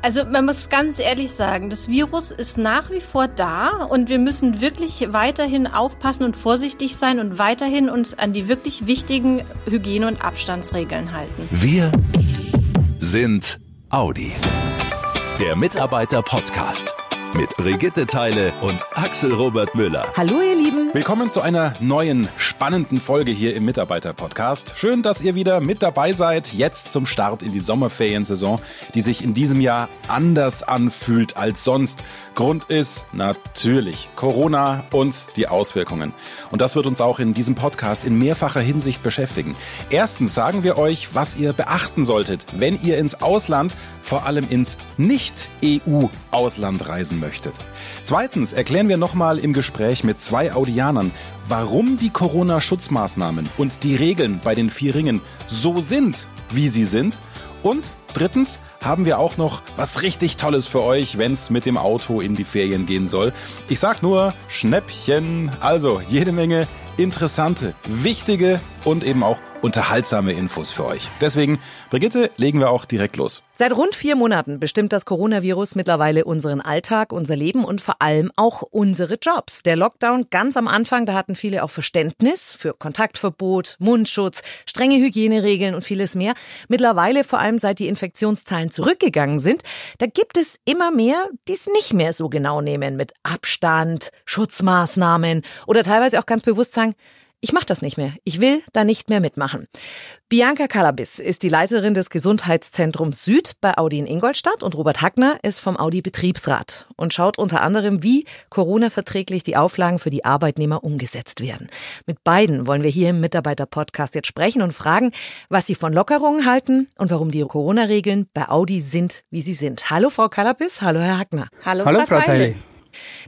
Also man muss ganz ehrlich sagen, das Virus ist nach wie vor da und wir müssen wirklich weiterhin aufpassen und vorsichtig sein und weiterhin uns an die wirklich wichtigen Hygiene- und Abstandsregeln halten. Wir sind Audi. Der Mitarbeiter-Podcast mit Brigitte Teile und Axel Robert Müller. Hallo ihr Lieben. Willkommen zu einer neuen spannenden Folge hier im Mitarbeiter-Podcast. Schön, dass ihr wieder mit dabei seid, jetzt zum Start in die Sommerferiensaison, die sich in diesem Jahr anders anfühlt als sonst. Grund ist natürlich Corona und die Auswirkungen. Und das wird uns auch in diesem Podcast in mehrfacher Hinsicht beschäftigen. Erstens sagen wir euch, was ihr beachten solltet, wenn ihr ins Ausland, vor allem ins Nicht-EU-Ausland reisen möchtet. Zweitens erklären wir nochmal im Gespräch mit zwei Audianern, warum die Corona-Schutzmaßnahmen und die Regeln bei den vier Ringen so sind, wie sie sind. Und drittens haben wir auch noch was richtig Tolles für euch, wenn es mit dem Auto in die Ferien gehen soll. Ich sag nur Schnäppchen, also jede Menge interessante, wichtige und eben auch unterhaltsame Infos für euch. Deswegen, Brigitte, legen wir auch direkt los. Seit rund vier Monaten bestimmt das Coronavirus mittlerweile unseren Alltag, unser Leben und vor allem auch unsere Jobs. Der Lockdown ganz am Anfang, da hatten viele auch Verständnis für Kontaktverbot, Mundschutz, strenge Hygieneregeln und vieles mehr. Mittlerweile, vor allem seit die Infektionszahlen zurückgegangen sind, da gibt es immer mehr, die es nicht mehr so genau nehmen mit Abstand, Schutzmaßnahmen oder teilweise auch ganz bewusst sagen, ich mache das nicht mehr. Ich will da nicht mehr mitmachen. Bianca Kalabis ist die Leiterin des Gesundheitszentrums Süd bei Audi in Ingolstadt und Robert Hackner ist vom Audi Betriebsrat und schaut unter anderem, wie Corona-verträglich die Auflagen für die Arbeitnehmer umgesetzt werden. Mit beiden wollen wir hier im Mitarbeiter-Podcast jetzt sprechen und fragen, was sie von Lockerungen halten und warum die Corona-Regeln bei Audi sind, wie sie sind. Hallo Frau Kalabis, hallo Herr Hackner. Hallo, Hallo Frau Teile.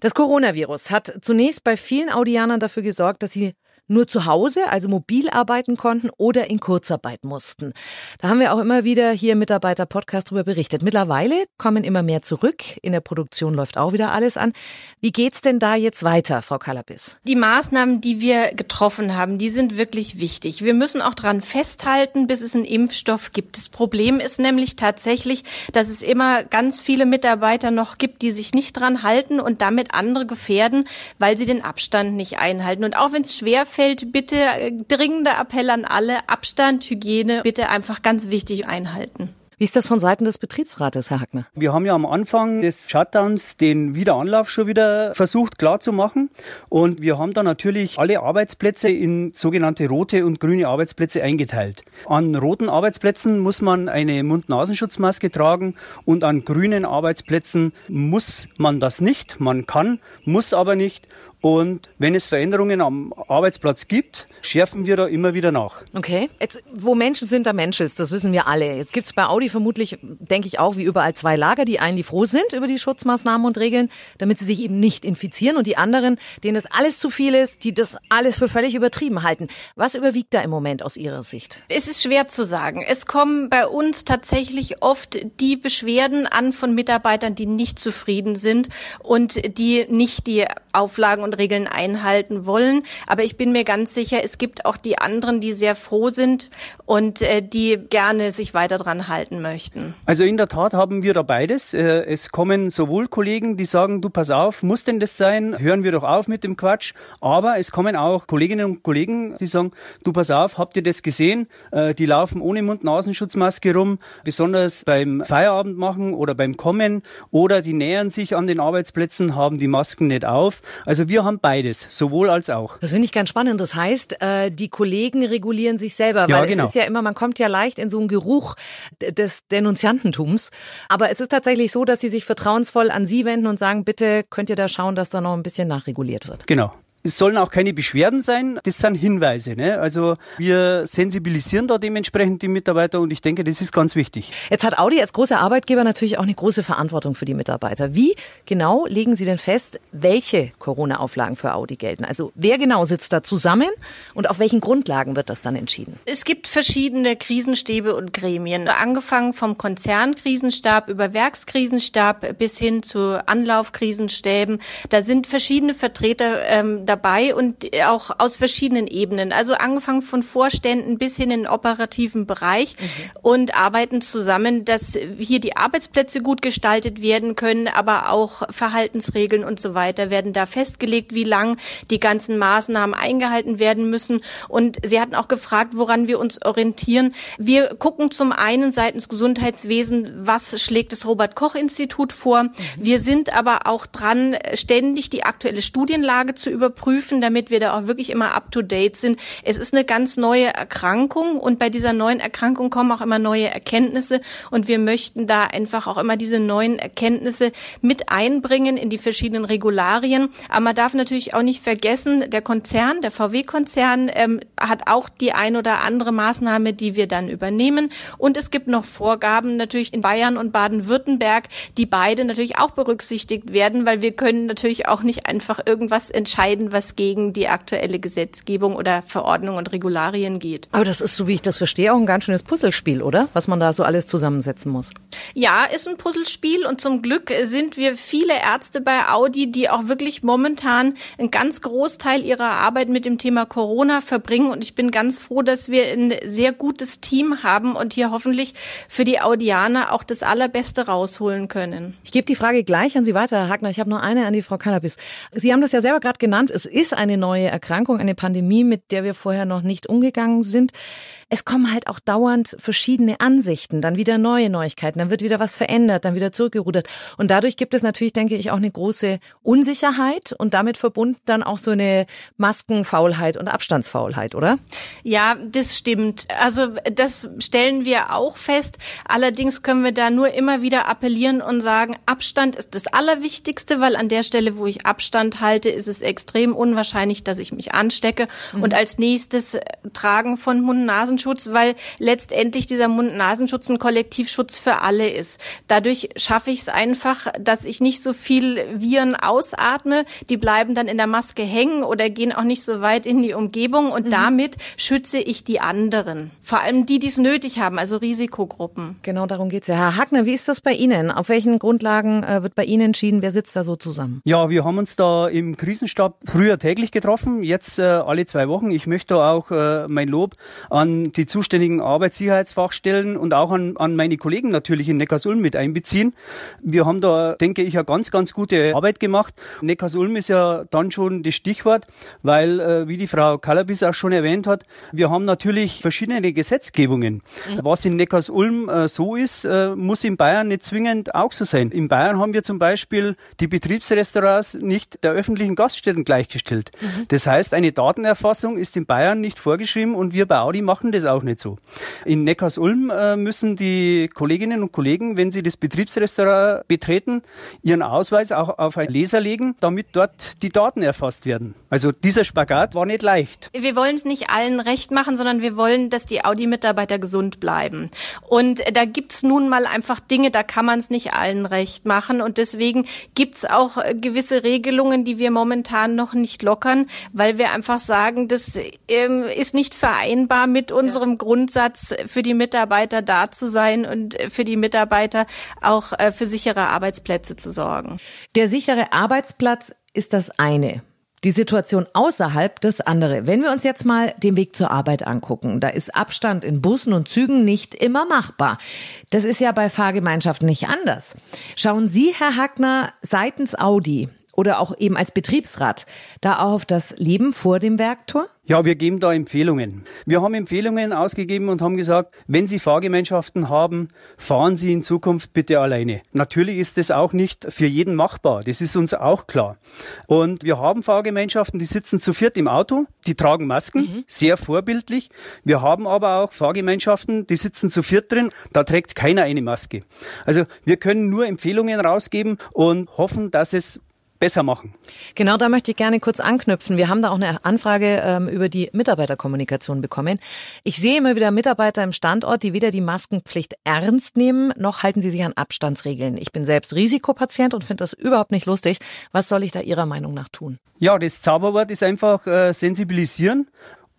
Das Coronavirus hat zunächst bei vielen Audianern dafür gesorgt, dass sie nur zu Hause, also mobil arbeiten konnten oder in Kurzarbeit mussten. Da haben wir auch immer wieder hier im Mitarbeiter-Podcast darüber berichtet. Mittlerweile kommen immer mehr zurück. In der Produktion läuft auch wieder alles an. Wie geht's denn da jetzt weiter, Frau Kalabis? Die Maßnahmen, die wir getroffen haben, die sind wirklich wichtig. Wir müssen auch dran festhalten, bis es einen Impfstoff gibt. Das Problem ist nämlich tatsächlich, dass es immer ganz viele Mitarbeiter noch gibt, die sich nicht dran halten und damit andere gefährden, weil sie den Abstand nicht einhalten. Und auch wenn es schwer bitte äh, dringender Appell an alle, Abstand, Hygiene, bitte einfach ganz wichtig einhalten. Wie ist das von Seiten des Betriebsrates, Herr Hackner? Wir haben ja am Anfang des Shutdowns den Wiederanlauf schon wieder versucht klar zu machen. Und wir haben da natürlich alle Arbeitsplätze in sogenannte rote und grüne Arbeitsplätze eingeteilt. An roten Arbeitsplätzen muss man eine Mund-Nasenschutzmaske tragen und an grünen Arbeitsplätzen muss man das nicht. Man kann, muss aber nicht. Und wenn es Veränderungen am Arbeitsplatz gibt, schärfen wir da immer wieder nach. Okay. Jetzt, wo Menschen sind, da Menschels, das wissen wir alle. Jetzt gibt's bei Audi vermutlich, denke ich auch, wie überall zwei Lager. Die einen, die froh sind über die Schutzmaßnahmen und Regeln, damit sie sich eben nicht infizieren. Und die anderen, denen das alles zu viel ist, die das alles für völlig übertrieben halten. Was überwiegt da im Moment aus Ihrer Sicht? Es ist schwer zu sagen. Es kommen bei uns tatsächlich oft die Beschwerden an von Mitarbeitern, die nicht zufrieden sind und die nicht die Auflagen und Regeln einhalten wollen. Aber ich bin mir ganz sicher, es gibt auch die anderen, die sehr froh sind und äh, die gerne sich weiter dran halten möchten. Also in der Tat haben wir da beides. Äh, Es kommen sowohl Kollegen, die sagen, du pass auf, muss denn das sein? Hören wir doch auf mit dem Quatsch. Aber es kommen auch Kolleginnen und Kollegen, die sagen, du pass auf, habt ihr das gesehen? Äh, Die laufen ohne Mund-Nasenschutzmaske rum, besonders beim Feierabend machen oder beim Kommen oder die nähern sich an den Arbeitsplätzen, haben die Masken nicht auf. Also wir haben beides, sowohl als auch. Das finde ich ganz spannend. Das heißt, äh, die Kollegen regulieren sich selber, Ja, weil genau. es ist ja immer, man kommt ja leicht in so einen Geruch des Denunziantentums. Aber es ist tatsächlich so, dass sie sich vertrauensvoll an Sie wenden und sagen, bitte könnt ihr da schauen, dass da noch ein bisschen nachreguliert wird. Genau. Es sollen auch keine Beschwerden sein, das sind Hinweise. Ne? Also wir sensibilisieren da dementsprechend die Mitarbeiter und ich denke, das ist ganz wichtig. Jetzt hat Audi als großer Arbeitgeber natürlich auch eine große Verantwortung für die Mitarbeiter. Wie genau legen Sie denn fest, welche Corona-Auflagen für Audi gelten? Also wer genau sitzt da zusammen und auf welchen Grundlagen wird das dann entschieden? Es gibt verschiedene Krisenstäbe und Gremien, angefangen vom Konzernkrisenstab über Werkskrisenstab bis hin zu Anlaufkrisenstäben. Da sind verschiedene Vertreter ähm, dabei und auch aus verschiedenen Ebenen. Also angefangen von Vorständen bis hin in den operativen Bereich mhm. und arbeiten zusammen, dass hier die Arbeitsplätze gut gestaltet werden können, aber auch Verhaltensregeln und so weiter werden da festgelegt, wie lang die ganzen Maßnahmen eingehalten werden müssen. Und Sie hatten auch gefragt, woran wir uns orientieren. Wir gucken zum einen seitens Gesundheitswesen, was schlägt das Robert Koch Institut vor. Mhm. Wir sind aber auch dran, ständig die aktuelle Studienlage zu überprüfen, damit wir da auch wirklich immer up to date sind. Es ist eine ganz neue Erkrankung und bei dieser neuen Erkrankung kommen auch immer neue Erkenntnisse und wir möchten da einfach auch immer diese neuen Erkenntnisse mit einbringen in die verschiedenen Regularien. Aber man darf natürlich auch nicht vergessen, der Konzern, der VW-Konzern ähm, hat auch die ein oder andere Maßnahme, die wir dann übernehmen. Und es gibt noch Vorgaben natürlich in Bayern und Baden-Württemberg, die beide natürlich auch berücksichtigt werden, weil wir können natürlich auch nicht einfach irgendwas entscheiden, was gegen die aktuelle Gesetzgebung oder Verordnung und Regularien geht. Aber das ist, so wie ich das verstehe, auch ein ganz schönes Puzzlespiel, oder? Was man da so alles zusammensetzen muss. Ja, ist ein Puzzlespiel und zum Glück sind wir viele Ärzte bei Audi, die auch wirklich momentan einen ganz Großteil ihrer Arbeit mit dem Thema Corona verbringen und ich bin ganz froh, dass wir ein sehr gutes Team haben und hier hoffentlich für die Audianer auch das Allerbeste rausholen können. Ich gebe die Frage gleich an Sie weiter, Herr Hagner. Ich habe noch eine an die Frau Cannabis. Sie haben das ja selber gerade genannt. Es ist eine neue Erkrankung, eine Pandemie, mit der wir vorher noch nicht umgegangen sind es kommen halt auch dauernd verschiedene Ansichten, dann wieder neue Neuigkeiten, dann wird wieder was verändert, dann wieder zurückgerudert. Und dadurch gibt es natürlich, denke ich, auch eine große Unsicherheit und damit verbunden dann auch so eine Maskenfaulheit und Abstandsfaulheit, oder? Ja, das stimmt. Also das stellen wir auch fest. Allerdings können wir da nur immer wieder appellieren und sagen, Abstand ist das Allerwichtigste, weil an der Stelle, wo ich Abstand halte, ist es extrem unwahrscheinlich, dass ich mich anstecke. Mhm. Und als nächstes Tragen von Mund-Nasen Nasenschutz, weil letztendlich dieser Mund-Nasenschutz ein Kollektivschutz für alle ist. Dadurch schaffe ich es einfach, dass ich nicht so viel Viren ausatme. Die bleiben dann in der Maske hängen oder gehen auch nicht so weit in die Umgebung und mhm. damit schütze ich die anderen. Vor allem die, die es nötig haben, also Risikogruppen. Genau darum geht's ja. Herr Hackner, wie ist das bei Ihnen? Auf welchen Grundlagen äh, wird bei Ihnen entschieden? Wer sitzt da so zusammen? Ja, wir haben uns da im Krisenstab früher täglich getroffen, jetzt äh, alle zwei Wochen. Ich möchte auch äh, mein Lob an die zuständigen Arbeitssicherheitsfachstellen und auch an, an meine Kollegen natürlich in Neckarsulm mit einbeziehen. Wir haben da, denke ich, eine ganz, ganz gute Arbeit gemacht. Neckarsulm ist ja dann schon das Stichwort, weil, äh, wie die Frau Kalabis auch schon erwähnt hat, wir haben natürlich verschiedene Gesetzgebungen. Mhm. Was in Neckarsulm äh, so ist, äh, muss in Bayern nicht zwingend auch so sein. In Bayern haben wir zum Beispiel die Betriebsrestaurants nicht der öffentlichen Gaststätten gleichgestellt. Mhm. Das heißt, eine Datenerfassung ist in Bayern nicht vorgeschrieben und wir bei Audi machen das auch nicht so. In Neckarsulm äh, müssen die Kolleginnen und Kollegen, wenn sie das Betriebsrestaurant betreten, ihren Ausweis auch auf ein Laser legen, damit dort die Daten erfasst werden. Also dieser Spagat war nicht leicht. Wir wollen es nicht allen recht machen, sondern wir wollen, dass die Audi-Mitarbeiter gesund bleiben. Und da gibt's nun mal einfach Dinge, da kann man es nicht allen recht machen. Und deswegen gibt's auch gewisse Regelungen, die wir momentan noch nicht lockern, weil wir einfach sagen, das ähm, ist nicht vereinbar mit unserem ja. Grundsatz, für die Mitarbeiter da zu sein und für die Mitarbeiter auch äh, für sichere Arbeitsplätze zu sorgen. Der sichere Arbeitsplatz ist das eine. Die Situation außerhalb das andere. Wenn wir uns jetzt mal den Weg zur Arbeit angucken, da ist Abstand in Bussen und Zügen nicht immer machbar. Das ist ja bei Fahrgemeinschaften nicht anders. Schauen Sie, Herr Hackner, seitens Audi oder auch eben als Betriebsrat da auch auf das Leben vor dem Werktor? Ja, wir geben da Empfehlungen. Wir haben Empfehlungen ausgegeben und haben gesagt, wenn Sie Fahrgemeinschaften haben, fahren Sie in Zukunft bitte alleine. Natürlich ist das auch nicht für jeden machbar. Das ist uns auch klar. Und wir haben Fahrgemeinschaften, die sitzen zu viert im Auto, die tragen Masken, mhm. sehr vorbildlich. Wir haben aber auch Fahrgemeinschaften, die sitzen zu viert drin, da trägt keiner eine Maske. Also wir können nur Empfehlungen rausgeben und hoffen, dass es besser machen. Genau, da möchte ich gerne kurz anknüpfen. Wir haben da auch eine Anfrage ähm, über die Mitarbeiterkommunikation bekommen. Ich sehe immer wieder Mitarbeiter im Standort, die weder die Maskenpflicht ernst nehmen, noch halten sie sich an Abstandsregeln. Ich bin selbst Risikopatient und finde das überhaupt nicht lustig. Was soll ich da Ihrer Meinung nach tun? Ja, das Zauberwort ist einfach äh, sensibilisieren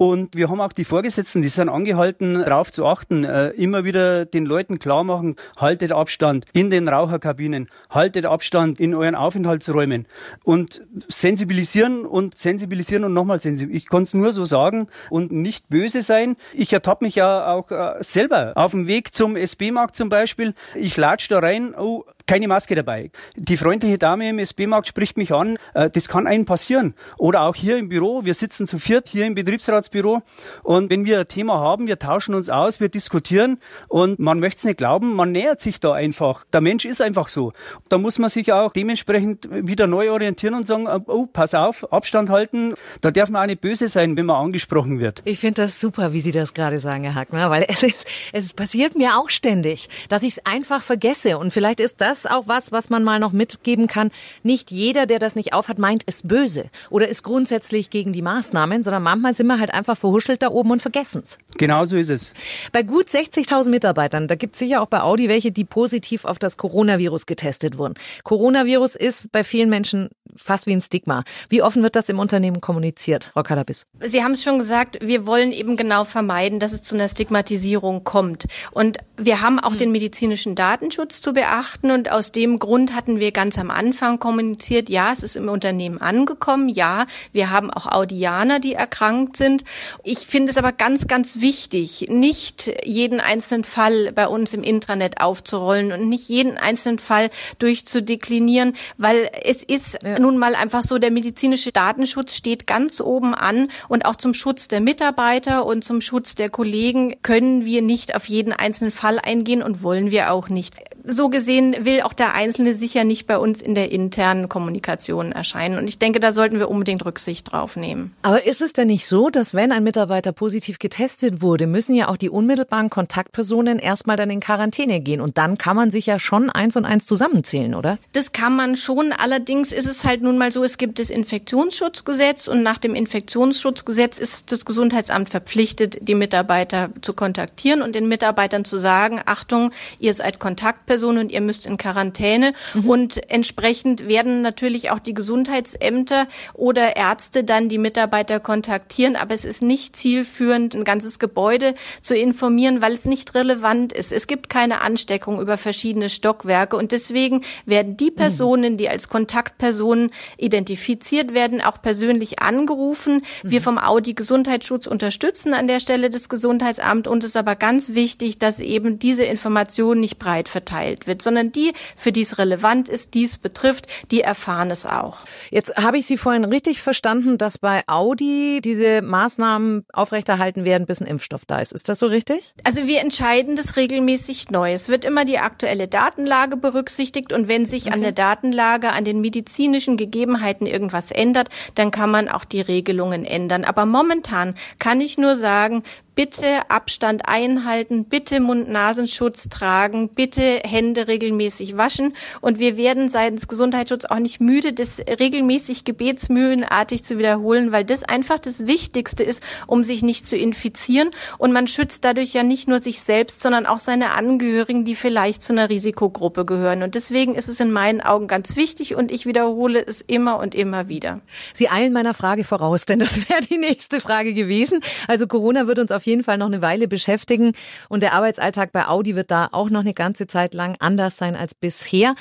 Und wir haben auch die Vorgesetzten, die sind angehalten, darauf zu achten, äh, immer wieder den Leuten klar machen, haltet Abstand in den Raucherkabinen, haltet Abstand in euren Aufenthaltsräumen und sensibilisieren und sensibilisieren und nochmal sensibilisieren. Ich kann es nur so sagen und nicht böse sein. Ich ertappe mich ja auch äh, selber auf dem Weg zum SB-Markt zum Beispiel. Ich latsch da rein, oh, keine Maske dabei. Die freundliche Dame im SB-Markt spricht mich an. Äh, das kann einem passieren. Oder auch hier im Büro. Wir sitzen zu viert hier im Betriebsratsbüro. Und wenn wir ein Thema haben, wir tauschen uns aus, wir diskutieren. Und man möchte es nicht glauben, man nähert sich da einfach. Der Mensch ist einfach so. Da muss man sich auch dementsprechend wieder neu orientieren und sagen, oh, pass auf, Abstand halten. Da darf man auch nicht böse sein, wenn man angesprochen wird. Ich finde das super, wie Sie das gerade sagen, Herr Hackner, weil es, ist, es passiert mir auch ständig, dass ich es einfach vergesse. Und vielleicht ist das ist auch was, was man mal noch mitgeben kann. Nicht jeder, der das nicht aufhat, meint, ist böse oder ist grundsätzlich gegen die Maßnahmen, sondern manchmal sind wir halt einfach verhuschelt da oben und vergessen es. Genau so ist es. Bei gut 60.000 Mitarbeitern, da gibt es sicher auch bei Audi welche, die positiv auf das Coronavirus getestet wurden. Coronavirus ist bei vielen Menschen fast wie ein Stigma. Wie offen wird das im Unternehmen kommuniziert, Frau Kalabis? Sie haben es schon gesagt, wir wollen eben genau vermeiden, dass es zu einer Stigmatisierung kommt. Und wir haben auch mhm. den medizinischen Datenschutz zu beachten und aus dem Grund hatten wir ganz am Anfang kommuniziert, ja, es ist im Unternehmen angekommen, ja, wir haben auch Audianer, die erkrankt sind. Ich finde es aber ganz, ganz wichtig, nicht jeden einzelnen Fall bei uns im Intranet aufzurollen und nicht jeden einzelnen Fall durchzudeklinieren, weil es ist ja. nun mal einfach so, der medizinische Datenschutz steht ganz oben an und auch zum Schutz der Mitarbeiter und zum Schutz der Kollegen können wir nicht auf jeden einzelnen Fall eingehen und wollen wir auch nicht. So gesehen will auch der Einzelne sicher nicht bei uns in der internen Kommunikation erscheinen. Und ich denke, da sollten wir unbedingt Rücksicht drauf nehmen. Aber ist es denn nicht so, dass wenn ein Mitarbeiter positiv getestet wurde, müssen ja auch die unmittelbaren Kontaktpersonen erstmal dann in Quarantäne gehen. Und dann kann man sich ja schon eins und eins zusammenzählen, oder? Das kann man schon. Allerdings ist es halt nun mal so, es gibt das Infektionsschutzgesetz und nach dem Infektionsschutzgesetz ist das Gesundheitsamt verpflichtet, die Mitarbeiter zu kontaktieren und den Mitarbeitern zu sagen, Achtung, ihr seid Kontaktperson und ihr müsst in Quarantäne. Mhm. Und entsprechend werden natürlich auch die Gesundheitsämter oder Ärzte dann die Mitarbeiter kontaktieren. Aber es ist nicht zielführend, ein ganzes Gebäude zu informieren, weil es nicht relevant ist. Es gibt keine Ansteckung über verschiedene Stockwerke. Und deswegen werden die mhm. Personen, die als Kontaktpersonen identifiziert werden, auch persönlich angerufen. Wir mhm. vom Audi Gesundheitsschutz unterstützen an der Stelle das Gesundheitsamt. Und es ist aber ganz wichtig, dass eben diese Information nicht breit verteilt wird, sondern die, für die es relevant ist, dies betrifft, die erfahren es auch. Jetzt habe ich Sie vorhin richtig verstanden, dass bei Audi diese Maßnahmen aufrechterhalten werden, bis ein Impfstoff da ist. Ist das so richtig? Also wir entscheiden das regelmäßig neu. Es wird immer die aktuelle Datenlage berücksichtigt und wenn sich okay. an der Datenlage, an den medizinischen Gegebenheiten irgendwas ändert, dann kann man auch die Regelungen ändern. Aber momentan kann ich nur sagen, bitte Abstand einhalten, bitte Mund-Nasenschutz tragen, bitte Hände regelmäßig waschen. Und wir werden seitens Gesundheitsschutz auch nicht müde, das regelmäßig gebetsmühlenartig zu wiederholen, weil das einfach das Wichtigste ist, um sich nicht zu infizieren. Und man schützt dadurch ja nicht nur sich selbst, sondern auch seine Angehörigen, die vielleicht zu einer Risikogruppe gehören. Und deswegen ist es in meinen Augen ganz wichtig und ich wiederhole es immer und immer wieder. Sie eilen meiner Frage voraus, denn das wäre die nächste Frage gewesen. Also Corona wird uns auf jeden Fall noch eine Weile beschäftigen. Und der Arbeitsalltag bei Audi wird da auch noch eine ganze Zeit lang anders sein als bisher.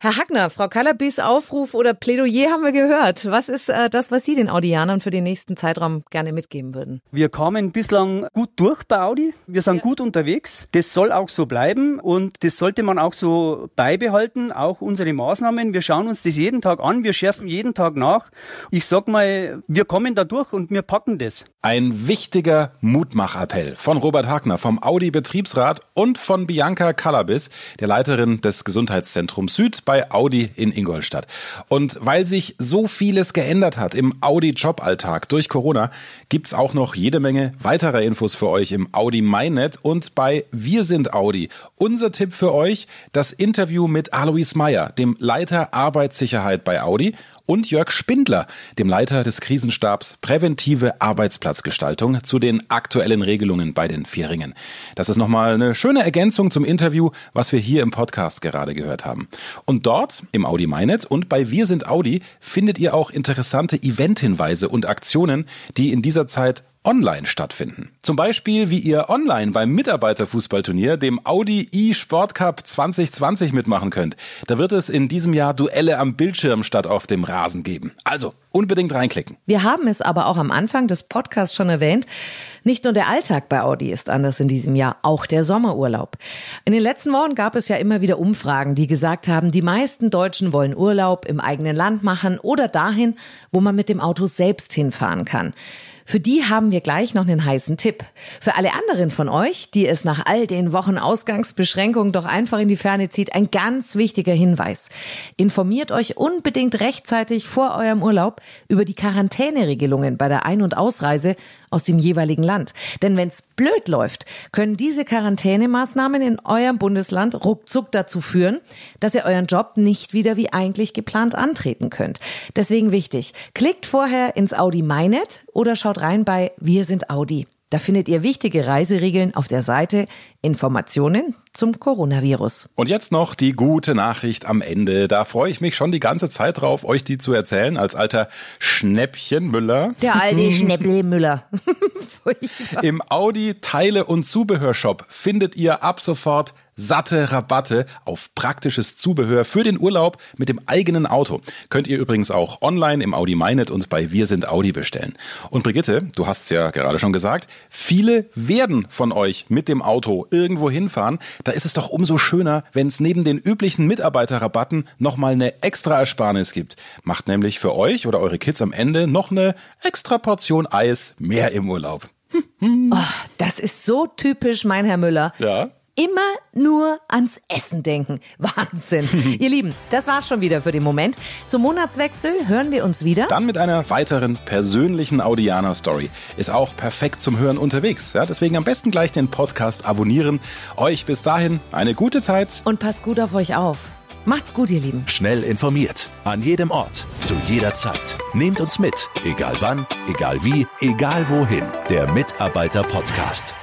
Herr Hackner, Frau Kallerbis Aufruf oder Plädoyer haben wir gehört. Was ist äh, das, was Sie den Audianern für den nächsten Zeitraum gerne mitgeben würden? Wir kamen bislang gut durch bei Audi. Wir sind ja. gut unterwegs. Das soll auch so bleiben und das sollte man auch so beibehalten. Auch unsere Maßnahmen. Wir schauen uns das jeden Tag an. Wir schärfen jeden Tag nach. Ich sag mal, wir kommen da durch und wir packen das. Ein wichtiger Mutmachappell von Robert Hagner vom Audi Betriebsrat und von Bianca Kalabis, der Leiterin des Gesundheitszentrums Süd bei Audi in Ingolstadt. Und weil sich so vieles geändert hat im Audi Joballtag durch Corona, gibt's auch noch jede Menge weiterer Infos für euch im Audi MyNet und bei Wir sind Audi. Unser Tipp für euch, das Interview mit Alois Meyer, dem Leiter Arbeitssicherheit bei Audi und Jörg Spindler, dem Leiter des Krisenstabs Präventive Arbeitsplatzgestaltung, zu den aktuellen Regelungen bei den Vierringen. Das ist nochmal eine schöne Ergänzung zum Interview, was wir hier im Podcast gerade gehört haben. Und dort, im Audi MyNet und bei Wir sind Audi, findet ihr auch interessante Eventhinweise und Aktionen, die in dieser Zeit online stattfinden. Zum Beispiel, wie ihr online beim Mitarbeiterfußballturnier, dem Audi e-Sport Cup 2020 mitmachen könnt. Da wird es in diesem Jahr Duelle am Bildschirm statt auf dem Rasen geben. Also unbedingt reinklicken. Wir haben es aber auch am Anfang des Podcasts schon erwähnt. Nicht nur der Alltag bei Audi ist anders in diesem Jahr, auch der Sommerurlaub. In den letzten Wochen gab es ja immer wieder Umfragen, die gesagt haben, die meisten Deutschen wollen Urlaub im eigenen Land machen oder dahin, wo man mit dem Auto selbst hinfahren kann. Für die haben wir gleich noch einen heißen Tipp. Für alle anderen von euch, die es nach all den Wochen Ausgangsbeschränkungen doch einfach in die Ferne zieht, ein ganz wichtiger Hinweis. Informiert euch unbedingt rechtzeitig vor eurem Urlaub über die Quarantäneregelungen bei der Ein- und Ausreise aus dem jeweiligen Land. Denn wenn es blöd läuft, können diese Quarantänemaßnahmen in eurem Bundesland ruckzuck dazu führen, dass ihr euren Job nicht wieder wie eigentlich geplant antreten könnt. Deswegen wichtig, klickt vorher ins Audi MyNet oder schaut rein bei Wir sind Audi. Da findet ihr wichtige Reiseregeln auf der Seite Informationen zum Coronavirus. Und jetzt noch die gute Nachricht am Ende. Da freue ich mich schon die ganze Zeit drauf, euch die zu erzählen, als alter Schnäppchenmüller. Der alte Schnäpple-Müller. Im Audi Teile- und Zubehörshop findet ihr ab sofort satte Rabatte auf praktisches Zubehör für den Urlaub mit dem eigenen Auto. Könnt ihr übrigens auch online im Audi MyNet und bei Wir sind Audi bestellen. Und Brigitte, du hast es ja gerade schon gesagt, viele werden von euch mit dem Auto irgendwo hinfahren. Da ist es doch umso schöner, wenn es neben den üblichen Mitarbeiterrabatten nochmal eine extra Ersparnis gibt. Macht nämlich für euch oder eure Kids am Ende noch eine extra Portion Eis mehr im Urlaub. Oh, das ist so typisch, mein Herr Müller. Ja immer nur ans Essen denken. Wahnsinn. Ihr Lieben, das war's schon wieder für den Moment. Zum Monatswechsel hören wir uns wieder. Dann mit einer weiteren persönlichen Audianer-Story. Ist auch perfekt zum Hören unterwegs. Ja, deswegen am besten gleich den Podcast abonnieren. Euch bis dahin eine gute Zeit. Und passt gut auf euch auf. Macht's gut, ihr Lieben. Schnell informiert. An jedem Ort. Zu jeder Zeit. Nehmt uns mit. Egal wann, egal wie, egal wohin. Der Mitarbeiter-Podcast.